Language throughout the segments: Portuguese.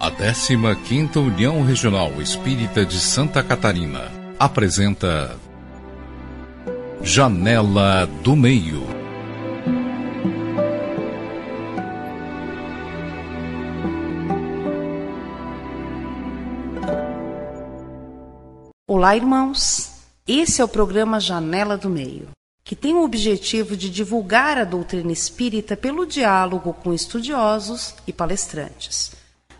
A 15ª União Regional Espírita de Santa Catarina apresenta Janela do Meio. Olá, irmãos. Esse é o programa Janela do Meio, que tem o objetivo de divulgar a doutrina espírita pelo diálogo com estudiosos e palestrantes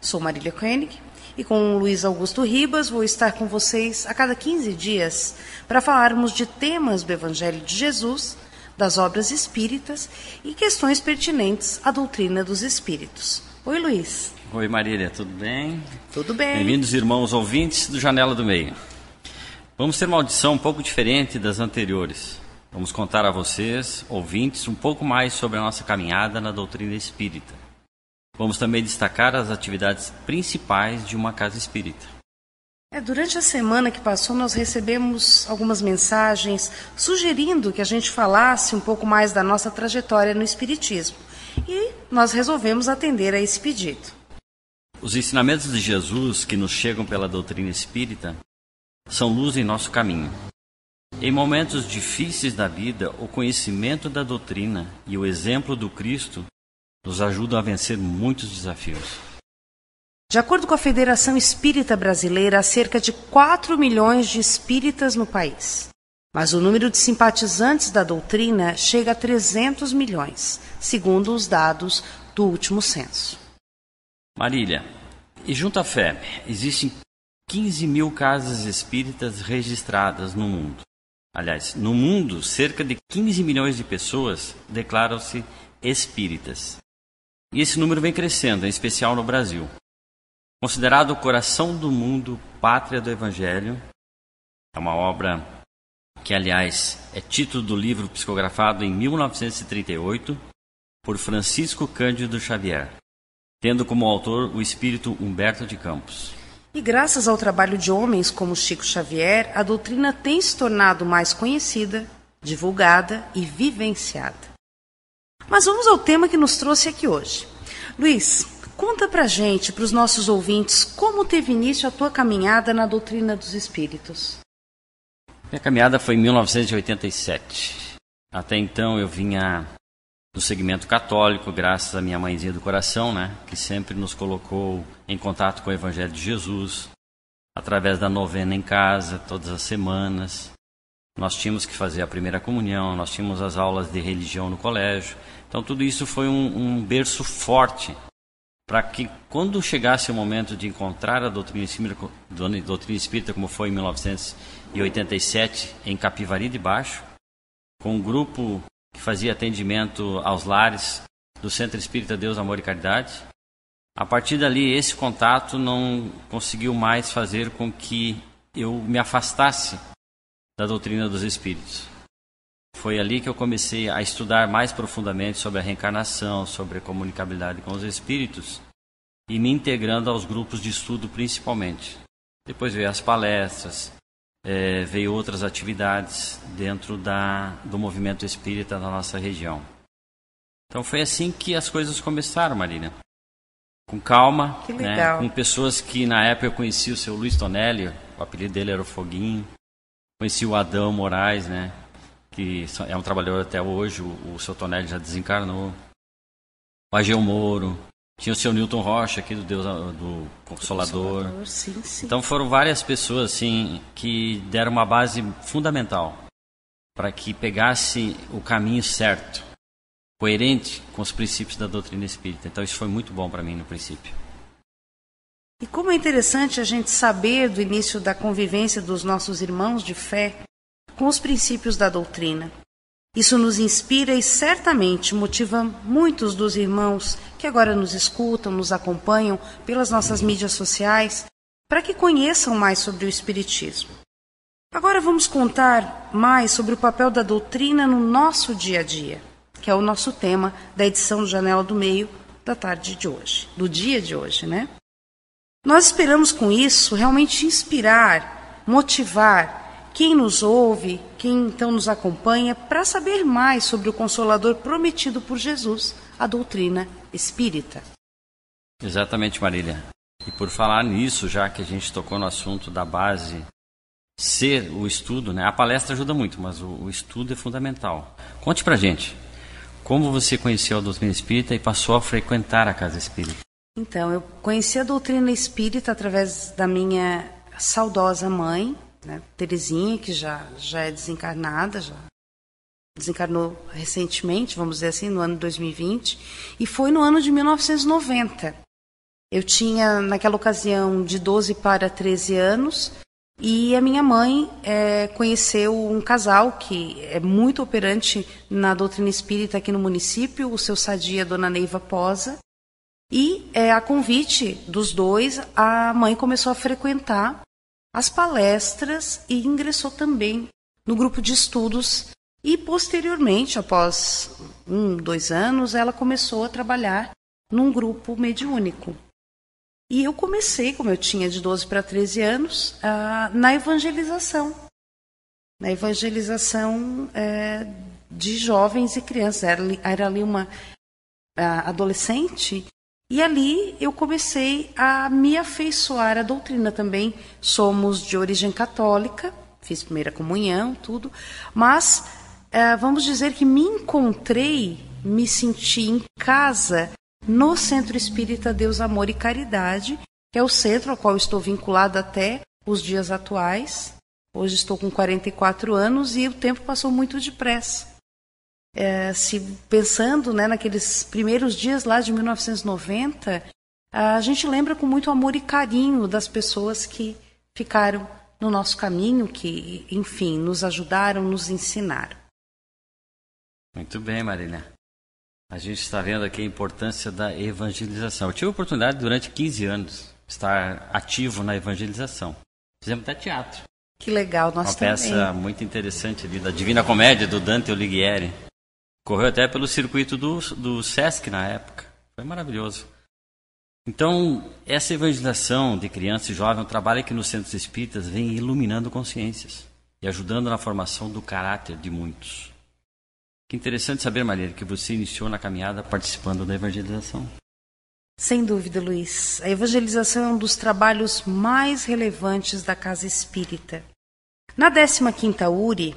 Sou Marília Koenig e com o Luiz Augusto Ribas vou estar com vocês a cada 15 dias para falarmos de temas do Evangelho de Jesus, das obras espíritas e questões pertinentes à doutrina dos espíritos. Oi, Luiz. Oi, Marília, tudo bem? Tudo bem. Bem-vindos, irmãos ouvintes do Janela do Meio. Vamos ter uma audição um pouco diferente das anteriores. Vamos contar a vocês, ouvintes, um pouco mais sobre a nossa caminhada na doutrina espírita. Vamos também destacar as atividades principais de uma casa espírita. É, durante a semana que passou, nós recebemos algumas mensagens sugerindo que a gente falasse um pouco mais da nossa trajetória no Espiritismo. E nós resolvemos atender a esse pedido. Os ensinamentos de Jesus que nos chegam pela doutrina espírita são luz em nosso caminho. Em momentos difíceis da vida, o conhecimento da doutrina e o exemplo do Cristo nos ajudam a vencer muitos desafios. De acordo com a Federação Espírita Brasileira, há cerca de 4 milhões de espíritas no país. Mas o número de simpatizantes da doutrina chega a 300 milhões, segundo os dados do último censo. Marília, e junto à fé, existem 15 mil casas espíritas registradas no mundo. Aliás, no mundo, cerca de 15 milhões de pessoas declaram-se espíritas. E esse número vem crescendo, em especial no Brasil. Considerado o coração do mundo, pátria do Evangelho, é uma obra que, aliás, é título do livro psicografado em 1938 por Francisco Cândido Xavier, tendo como autor o espírito Humberto de Campos. E graças ao trabalho de homens como Chico Xavier, a doutrina tem se tornado mais conhecida, divulgada e vivenciada. Mas vamos ao tema que nos trouxe aqui hoje. Luiz, conta pra gente, para os nossos ouvintes, como teve início a tua caminhada na doutrina dos espíritos. Minha caminhada foi em 1987. Até então eu vinha do segmento católico, graças à minha mãezinha do coração, né, que sempre nos colocou em contato com o Evangelho de Jesus, através da novena em casa, todas as semanas. Nós tínhamos que fazer a primeira comunhão, nós tínhamos as aulas de religião no colégio. Então, tudo isso foi um, um berço forte para que, quando chegasse o momento de encontrar a doutrina espírita, doutrina espírita, como foi em 1987, em Capivari de Baixo, com um grupo fazia atendimento aos lares do Centro Espírita Deus, Amor e Caridade, a partir dali, esse contato não conseguiu mais fazer com que eu me afastasse da doutrina dos espíritos. Foi ali que eu comecei a estudar mais profundamente sobre a reencarnação, sobre a comunicabilidade com os espíritos e me integrando aos grupos de estudo principalmente. Depois veio as palestras, é, veio outras atividades dentro da, do movimento espírita da nossa região. Então foi assim que as coisas começaram, Marina. Com calma, né, com pessoas que na época eu conheci o seu Luiz Tonelli, o apelido dele era o Foguinho. Conheci o Adão Moraes, né? Que é um trabalhador até hoje, o, o seu Tonelli já desencarnou. O Ageu Moro. Tinha o seu Newton Rocha aqui do Deus do Consolador. Consolador sim, sim. Então foram várias pessoas assim que deram uma base fundamental para que pegasse o caminho certo, coerente com os princípios da doutrina espírita. Então isso foi muito bom para mim no princípio. E como é interessante a gente saber do início da convivência dos nossos irmãos de fé com os princípios da doutrina. Isso nos inspira e certamente motiva muitos dos irmãos que agora nos escutam, nos acompanham pelas nossas mídias sociais, para que conheçam mais sobre o Espiritismo. Agora vamos contar mais sobre o papel da doutrina no nosso dia a dia, que é o nosso tema da edição do Janela do Meio da tarde de hoje, do dia de hoje, né? Nós esperamos com isso realmente inspirar, motivar quem nos ouve, quem então nos acompanha, para saber mais sobre o Consolador prometido por Jesus, a doutrina espírita. Exatamente, Marília. E por falar nisso, já que a gente tocou no assunto da base ser o estudo, né? A palestra ajuda muito, mas o, o estudo é fundamental. Conte pra gente, como você conheceu a doutrina espírita e passou a frequentar a casa espírita? Então, eu conheci a doutrina espírita através da minha saudosa mãe, né, Terezinha, que já, já é desencarnada, já desencarnou recentemente, vamos dizer assim, no ano 2020, e foi no ano de 1990. Eu tinha, naquela ocasião, de 12 para 13 anos, e a minha mãe é, conheceu um casal que é muito operante na doutrina espírita aqui no município, o seu sadia, Dona Neiva Posa. E é, a convite dos dois, a mãe começou a frequentar as palestras e ingressou também no grupo de estudos. E posteriormente, após um, dois anos, ela começou a trabalhar num grupo mediúnico. E eu comecei, como eu tinha de 12 para 13 anos, uh, na evangelização. Na evangelização é, de jovens e crianças. Era, era ali uma adolescente e ali eu comecei a me afeiçoar à doutrina também. Somos de origem católica, fiz primeira comunhão, tudo, mas uh, vamos dizer que me encontrei, me senti em casa no Centro Espírita Deus, Amor e Caridade, que é o centro ao qual estou vinculada até os dias atuais. Hoje estou com 44 anos e o tempo passou muito depressa. É, se pensando né, naqueles primeiros dias lá de 1990, a gente lembra com muito amor e carinho das pessoas que ficaram no nosso caminho, que, enfim, nos ajudaram, nos ensinaram. Muito bem, Marina. A gente está vendo aqui a importância da evangelização. Eu tive a oportunidade durante 15 anos estar ativo na evangelização. Fizemos até teatro. Que legal, nós Uma também. peça muito interessante ali da Divina Comédia do Dante Alighieri. Correu até pelo circuito do, do Sesc na época. Foi maravilhoso. Então, essa evangelização de criança e jovem é um trabalho que nos centros espíritas vem iluminando consciências e ajudando na formação do caráter de muitos. Que interessante saber, Maria, que você iniciou na caminhada participando da evangelização. Sem dúvida, Luiz. A evangelização é um dos trabalhos mais relevantes da casa espírita. Na 15ª URI,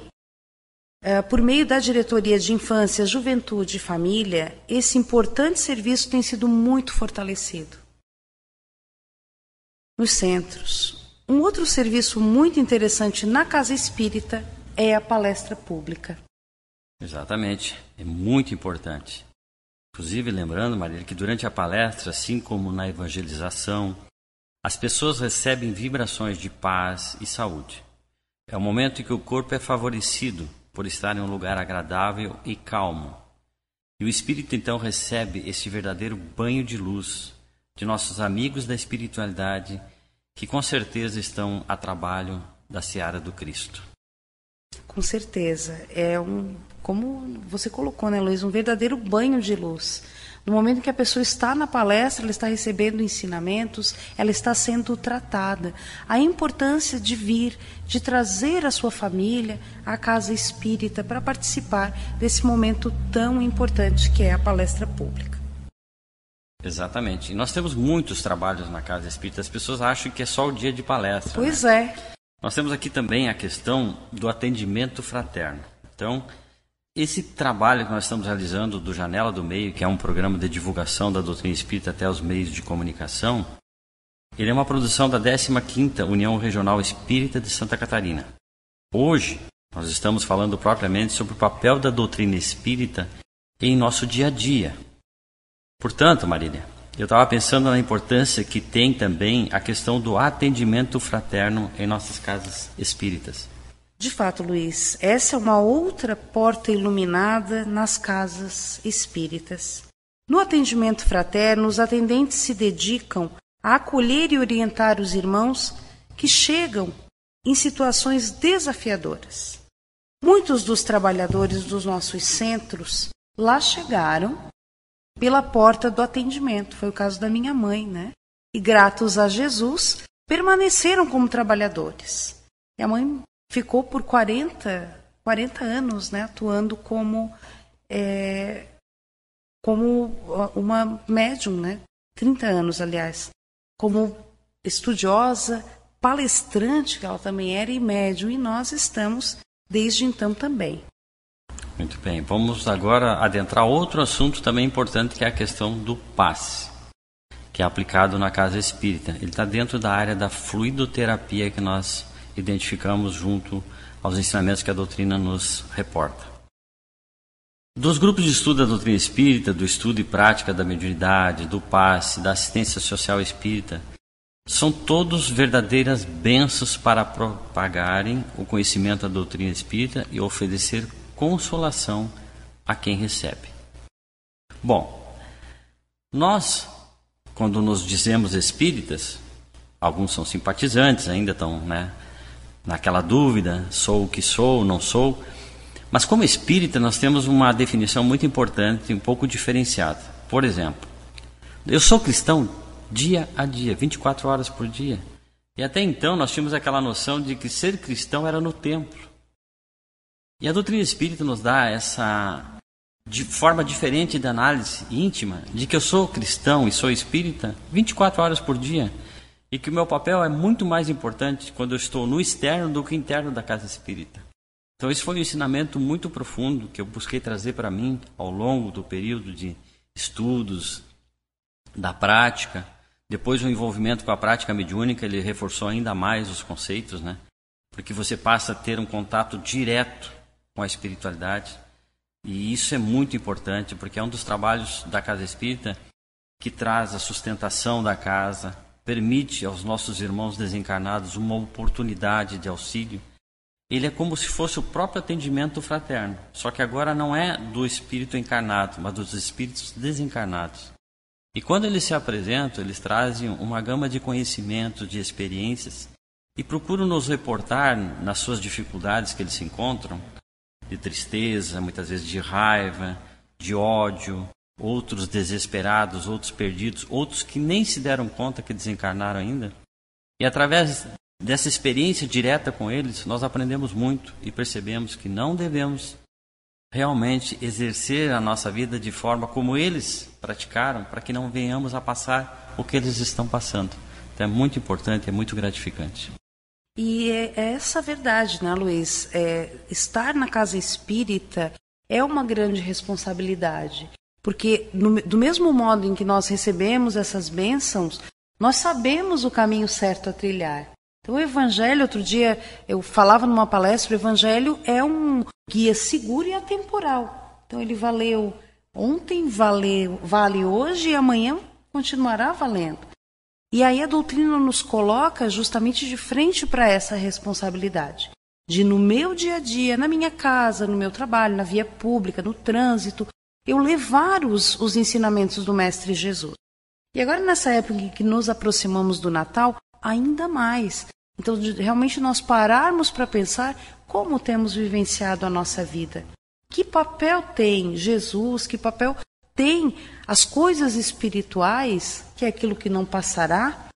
por meio da Diretoria de Infância, Juventude e Família, esse importante serviço tem sido muito fortalecido. Nos centros. Um outro serviço muito interessante na casa espírita é a palestra pública. Exatamente, é muito importante. Inclusive, lembrando, Maria, que durante a palestra, assim como na evangelização, as pessoas recebem vibrações de paz e saúde. É o momento em que o corpo é favorecido por estar em um lugar agradável e calmo. E o espírito então recebe esse verdadeiro banho de luz de nossos amigos da espiritualidade, que com certeza estão a trabalho da seara do Cristo. Com certeza. É um, como você colocou, né, Luiz, um verdadeiro banho de luz. No momento em que a pessoa está na palestra, ela está recebendo ensinamentos, ela está sendo tratada. A importância de vir, de trazer a sua família à casa espírita para participar desse momento tão importante que é a palestra pública. Exatamente. E nós temos muitos trabalhos na casa espírita. As pessoas acham que é só o dia de palestra. Pois né? é. Nós temos aqui também a questão do atendimento fraterno. Então, esse trabalho que nós estamos realizando do Janela do Meio, que é um programa de divulgação da doutrina espírita até os meios de comunicação, ele é uma produção da 15ª União Regional Espírita de Santa Catarina. Hoje, nós estamos falando propriamente sobre o papel da doutrina espírita em nosso dia a dia. Portanto, Marília, eu estava pensando na importância que tem também a questão do atendimento fraterno em nossas casas espíritas. De fato, Luiz, essa é uma outra porta iluminada nas casas espíritas. No atendimento fraterno, os atendentes se dedicam a acolher e orientar os irmãos que chegam em situações desafiadoras. Muitos dos trabalhadores dos nossos centros lá chegaram pela porta do atendimento. Foi o caso da minha mãe, né? E gratos a Jesus, permaneceram como trabalhadores. E a mãe ficou por 40, 40 anos né, atuando como, é, como uma médium, né? 30 anos, aliás, como estudiosa, palestrante, que ela também era, e médium, e nós estamos desde então também. Muito bem, vamos agora adentrar outro assunto também importante, que é a questão do passe, que é aplicado na casa espírita. Ele está dentro da área da fluidoterapia que nós identificamos junto aos ensinamentos que a doutrina nos reporta. Dos grupos de estudo da doutrina espírita, do estudo e prática da mediunidade, do passe, da assistência social espírita, são todos verdadeiras bênçãos para propagarem o conhecimento da doutrina espírita e oferecer consolação a quem recebe. Bom, nós, quando nos dizemos espíritas, alguns são simpatizantes, ainda estão né, naquela dúvida: sou o que sou, não sou. Mas, como espírita, nós temos uma definição muito importante, um pouco diferenciada. Por exemplo, eu sou cristão dia a dia, 24 horas por dia. E até então nós tínhamos aquela noção de que ser cristão era no templo. E a doutrina espírita nos dá essa de forma diferente de análise íntima de que eu sou cristão e sou espírita 24 horas por dia e que o meu papel é muito mais importante quando eu estou no externo do que interno da casa espírita. Então esse foi um ensinamento muito profundo que eu busquei trazer para mim ao longo do período de estudos, da prática depois o envolvimento com a prática mediúnica, ele reforçou ainda mais os conceitos, né? Porque você passa a ter um contato direto com a espiritualidade. E isso é muito importante, porque é um dos trabalhos da casa espírita que traz a sustentação da casa, permite aos nossos irmãos desencarnados uma oportunidade de auxílio. Ele é como se fosse o próprio atendimento fraterno, só que agora não é do espírito encarnado, mas dos espíritos desencarnados. E quando eles se apresentam, eles trazem uma gama de conhecimentos, de experiências e procuram nos reportar nas suas dificuldades que eles se encontram, de tristeza, muitas vezes de raiva, de ódio, outros desesperados, outros perdidos, outros que nem se deram conta que desencarnaram ainda. E através dessa experiência direta com eles, nós aprendemos muito e percebemos que não devemos realmente exercer a nossa vida de forma como eles praticaram, para que não venhamos a passar o que eles estão passando. Então é muito importante, é muito gratificante. E é, é essa verdade, né, Luiz? É, estar na casa espírita é uma grande responsabilidade. Porque, no, do mesmo modo em que nós recebemos essas bênçãos, nós sabemos o caminho certo a trilhar. Então, o Evangelho, outro dia eu falava numa palestra, o Evangelho é um guia seguro e atemporal. Então, ele valeu ontem, valeu, vale hoje e amanhã continuará valendo. E aí a doutrina nos coloca justamente de frente para essa responsabilidade. De no meu dia a dia, na minha casa, no meu trabalho, na via pública, no trânsito, eu levar os, os ensinamentos do Mestre Jesus. E agora, nessa época em que nos aproximamos do Natal, ainda mais. Então, realmente nós pararmos para pensar como temos vivenciado a nossa vida. Que papel tem Jesus, que papel tem as coisas espirituais, que é aquilo que não passará,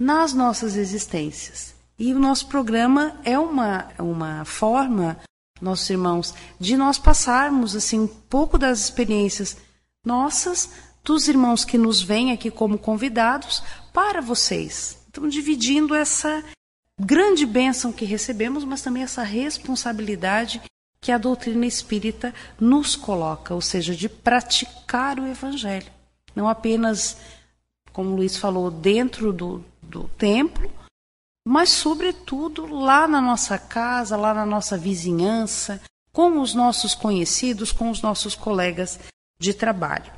nas nossas existências. E o nosso programa é uma, uma forma, nossos irmãos, de nós passarmos assim um pouco das experiências nossas, dos irmãos que nos vêm aqui como convidados, para vocês. Então, dividindo essa, grande bênção que recebemos, mas também essa responsabilidade que a doutrina espírita nos coloca, ou seja, de praticar o evangelho. Não apenas, como o Luiz falou, dentro do, do templo, mas, sobretudo, lá na nossa casa, lá na nossa vizinhança, com os nossos conhecidos, com os nossos colegas de trabalho.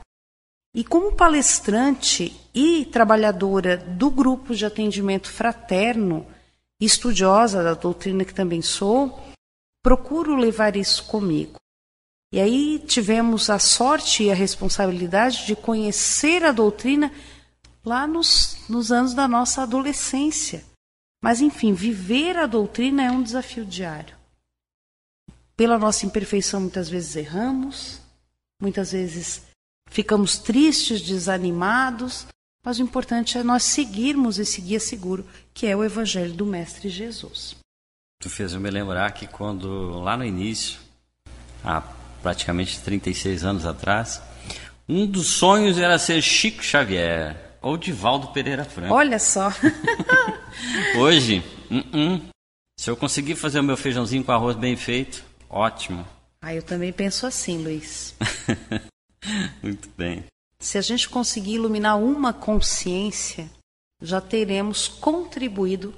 E como palestrante e trabalhadora do grupo de atendimento fraterno, estudiosa da doutrina que também sou, procuro levar isso comigo. E aí tivemos a sorte e a responsabilidade de conhecer a doutrina lá nos, nos anos da nossa adolescência. Mas, enfim, viver a doutrina é um desafio diário. Pela nossa imperfeição, muitas vezes erramos, muitas vezes ficamos tristes, desanimados, mas o importante é nós seguirmos esse guia seguro, que é o Evangelho do Mestre Jesus. Tu fez eu me lembrar que quando, lá no início, há praticamente 36 anos atrás, um dos sonhos era ser Chico Xavier ou Divaldo Pereira Franco. Olha só. Hoje, uh -uh. se eu conseguir fazer o meu feijãozinho com arroz bem feito, ótimo. Ah, eu também penso assim, Luiz. Muito bem. Se a gente conseguir iluminar uma consciência, já teremos contribuído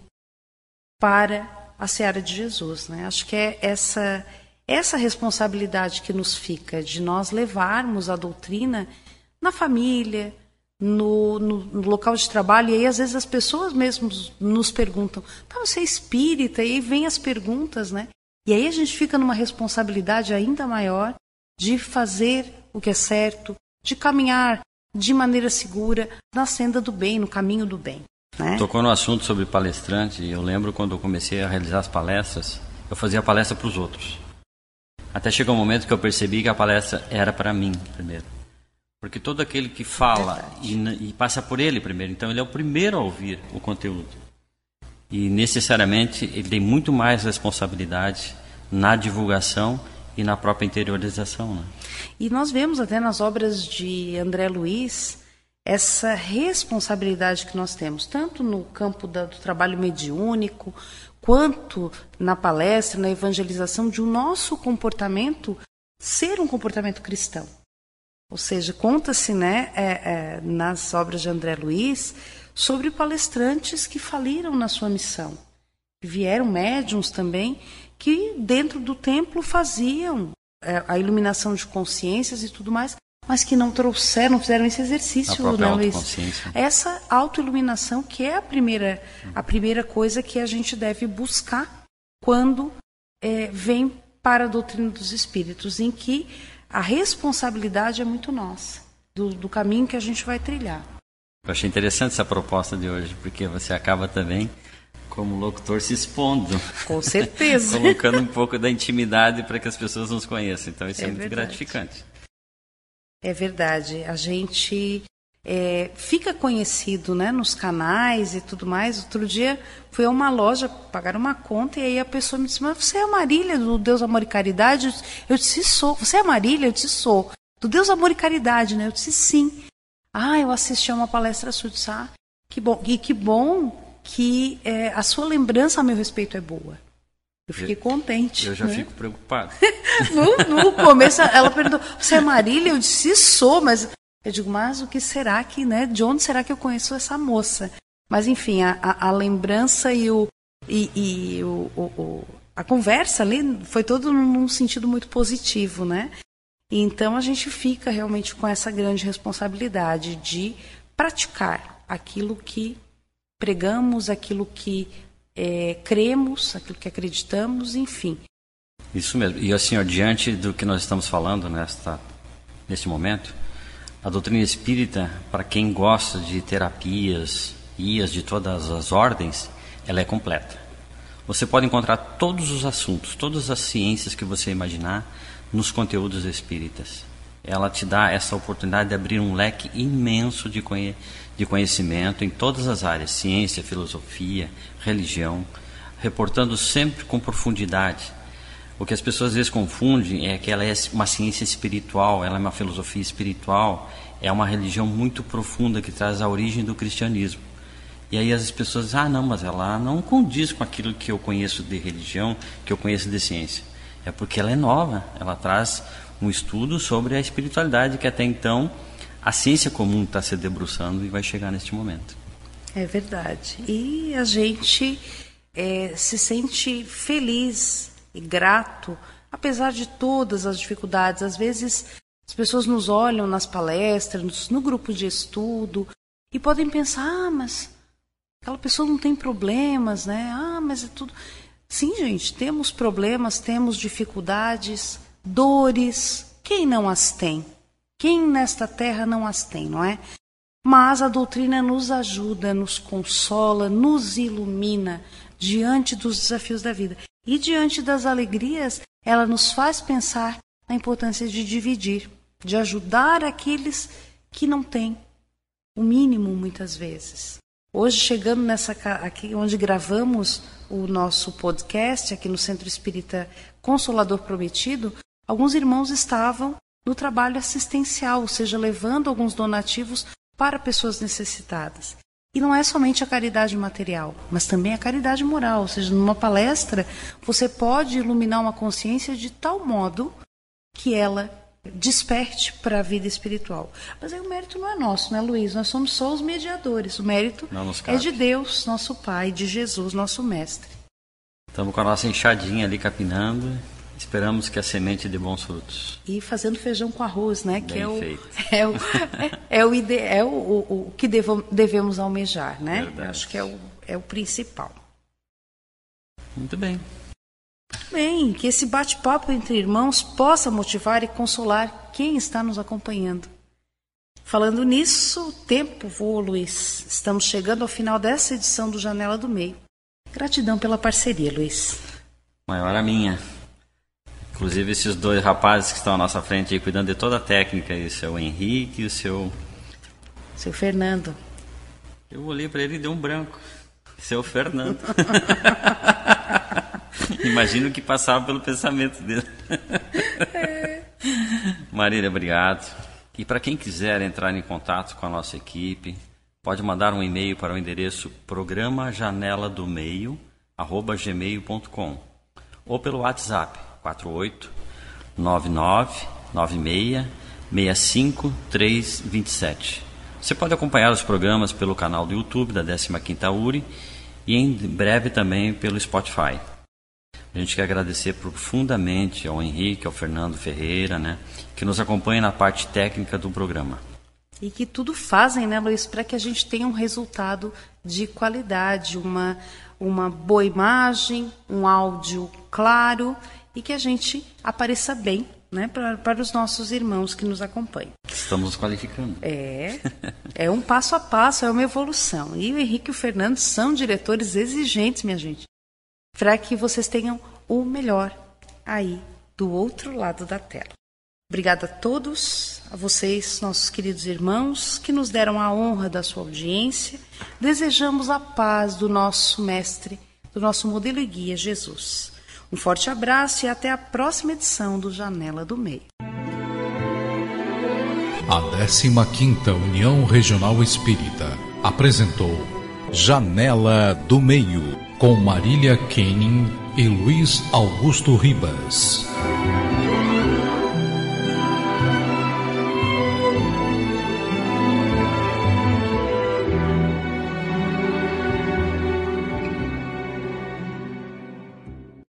para a seara de Jesus. Né? Acho que é essa, essa responsabilidade que nos fica de nós levarmos a doutrina na família, no, no, no, local de trabalho, e aí às vezes as pessoas mesmo nos perguntam, tá, você é espírita? E aí vem as perguntas, né? E aí a gente fica numa responsabilidade ainda maior de fazer o que é certo, de caminhar de maneira segura na senda do bem, no caminho do bem. Né? Tocou no assunto sobre palestrante, eu lembro quando eu comecei a realizar as palestras, eu fazia palestra para os outros. Até chegou um momento que eu percebi que a palestra era para mim primeiro. Porque todo aquele que fala e, e, passa por ele primeiro, então ele é o primeiro a ouvir o conteúdo. E necessariamente ele tem muito mais responsabilidade na divulgação e na própria interiorização. Né? E nós vemos até nas obras de André Luiz essa responsabilidade que nós temos, tanto no campo da, do trabalho mediúnico, quanto na palestra, na evangelização, de o um nosso comportamento ser um comportamento cristão. Ou seja, conta-se né, é, é, nas obras de André Luiz sobre palestrantes que faliram na sua missão. Vieram médiums também que dentro do templo faziam é, a iluminação de consciências e tudo mais, mas que não trouxeram, não fizeram esse exercício, a não, Essa autoiluminação que é a primeira, a primeira coisa que a gente deve buscar quando é, vem para a doutrina dos espíritos, em que a responsabilidade é muito nossa, do, do caminho que a gente vai trilhar. Eu achei interessante essa proposta de hoje, porque você acaba também como locutor se expondo. Com certeza. Colocando um pouco da intimidade para que as pessoas nos conheçam. Então isso é, é muito verdade. gratificante. É verdade. A gente é, fica conhecido né, nos canais e tudo mais. Outro dia fui a uma loja pagar uma conta e aí a pessoa me disse: Mas você é a Marília do Deus Amor e Caridade? Eu disse: Sou. Você é a Marília? Eu disse: Sou. Do Deus Amor e Caridade, né? Eu disse: Sim. Ah, eu assisti a uma palestra sua. disse, ah, que bom. E que bom que é, a sua lembrança a meu respeito é boa. Eu fiquei contente. Eu já né? fico preocupado. no, no, começo, ela perguntou: Você é Marília? Eu disse: Sou, mas. Eu digo: Mas o que será que, né? De onde será que eu conheço essa moça? Mas, enfim, a, a, a lembrança e, o, e, e o, o, a conversa ali foi todo num sentido muito positivo, né? Então, a gente fica realmente com essa grande responsabilidade de praticar aquilo que pregamos, aquilo que é, cremos, aquilo que acreditamos, enfim. Isso mesmo. E assim, ó, diante do que nós estamos falando nesta, neste momento, a doutrina espírita, para quem gosta de terapias, IAs de todas as ordens, ela é completa. Você pode encontrar todos os assuntos, todas as ciências que você imaginar nos conteúdos espíritas. Ela te dá essa oportunidade de abrir um leque imenso de conhecimento de conhecimento em todas as áreas, ciência, filosofia, religião, reportando sempre com profundidade. O que as pessoas às vezes confundem é que ela é uma ciência espiritual, ela é uma filosofia espiritual, é uma religião muito profunda que traz a origem do cristianismo. E aí as pessoas dizem, ah não, mas ela não condiz com aquilo que eu conheço de religião, que eu conheço de ciência. É porque ela é nova, ela traz um estudo sobre a espiritualidade que até então a ciência comum está se debruçando e vai chegar neste momento. É verdade. E a gente é, se sente feliz e grato, apesar de todas as dificuldades. Às vezes as pessoas nos olham nas palestras, no grupo de estudo, e podem pensar: ah, mas aquela pessoa não tem problemas, né? Ah, mas é tudo. Sim, gente, temos problemas, temos dificuldades, dores. Quem não as tem? Quem nesta terra não as tem, não é? Mas a doutrina nos ajuda, nos consola, nos ilumina diante dos desafios da vida. E diante das alegrias, ela nos faz pensar na importância de dividir, de ajudar aqueles que não têm o mínimo muitas vezes. Hoje, chegando nessa aqui onde gravamos o nosso podcast, aqui no Centro Espírita Consolador Prometido, alguns irmãos estavam no trabalho assistencial, ou seja, levando alguns donativos para pessoas necessitadas. E não é somente a caridade material, mas também a caridade moral. Ou seja, numa palestra, você pode iluminar uma consciência de tal modo que ela desperte para a vida espiritual. Mas aí o mérito não é nosso, né, Luiz? Nós somos só os mediadores. O mérito é de Deus, nosso Pai, de Jesus, nosso Mestre. Estamos com a nossa enxadinha ali capinando. Esperamos que a semente dê bons frutos. E fazendo feijão com arroz, né? Bem que é o, é o, é, é o, ide, é o, o, o que devo, devemos almejar, né? Verdade. Acho que é o, é o principal. Muito bem. Bem, que esse bate-papo entre irmãos possa motivar e consolar quem está nos acompanhando. Falando nisso, o tempo voa, Luiz. Estamos chegando ao final dessa edição do Janela do Meio. Gratidão pela parceria, Luiz. Maior a minha. Inclusive esses dois rapazes que estão à nossa frente aí cuidando de toda a técnica, o seu Henrique e o seu. Seu Fernando. Eu olhei para ele e deu um branco. Seu Fernando. Imagino que passava pelo pensamento dele. Marília, obrigado. E para quem quiser entrar em contato com a nossa equipe, pode mandar um e-mail para o endereço programa janela do meio gmail.com ou pelo WhatsApp 48 99 96 65 327. Você pode acompanhar os programas pelo canal do YouTube da 15ª URI e em breve também pelo Spotify. A gente quer agradecer profundamente ao Henrique, ao Fernando Ferreira, né, que nos acompanha na parte técnica do programa. E que tudo fazem, né, Luiz, para que a gente tenha um resultado de qualidade, uma, uma boa imagem, um áudio claro e que a gente apareça bem né, para, para os nossos irmãos que nos acompanham. Estamos nos qualificando. É, é um passo a passo, é uma evolução. E o Henrique e o Fernando são diretores exigentes, minha gente para que vocês tenham o melhor aí do outro lado da tela. Obrigada a todos, a vocês, nossos queridos irmãos, que nos deram a honra da sua audiência. Desejamos a paz do nosso Mestre, do nosso modelo e guia Jesus. Um forte abraço e até a próxima edição do Janela do Meio. A 15 União Regional Espírita apresentou Janela do Meio com Marília Kenning e Luiz Augusto Ribas.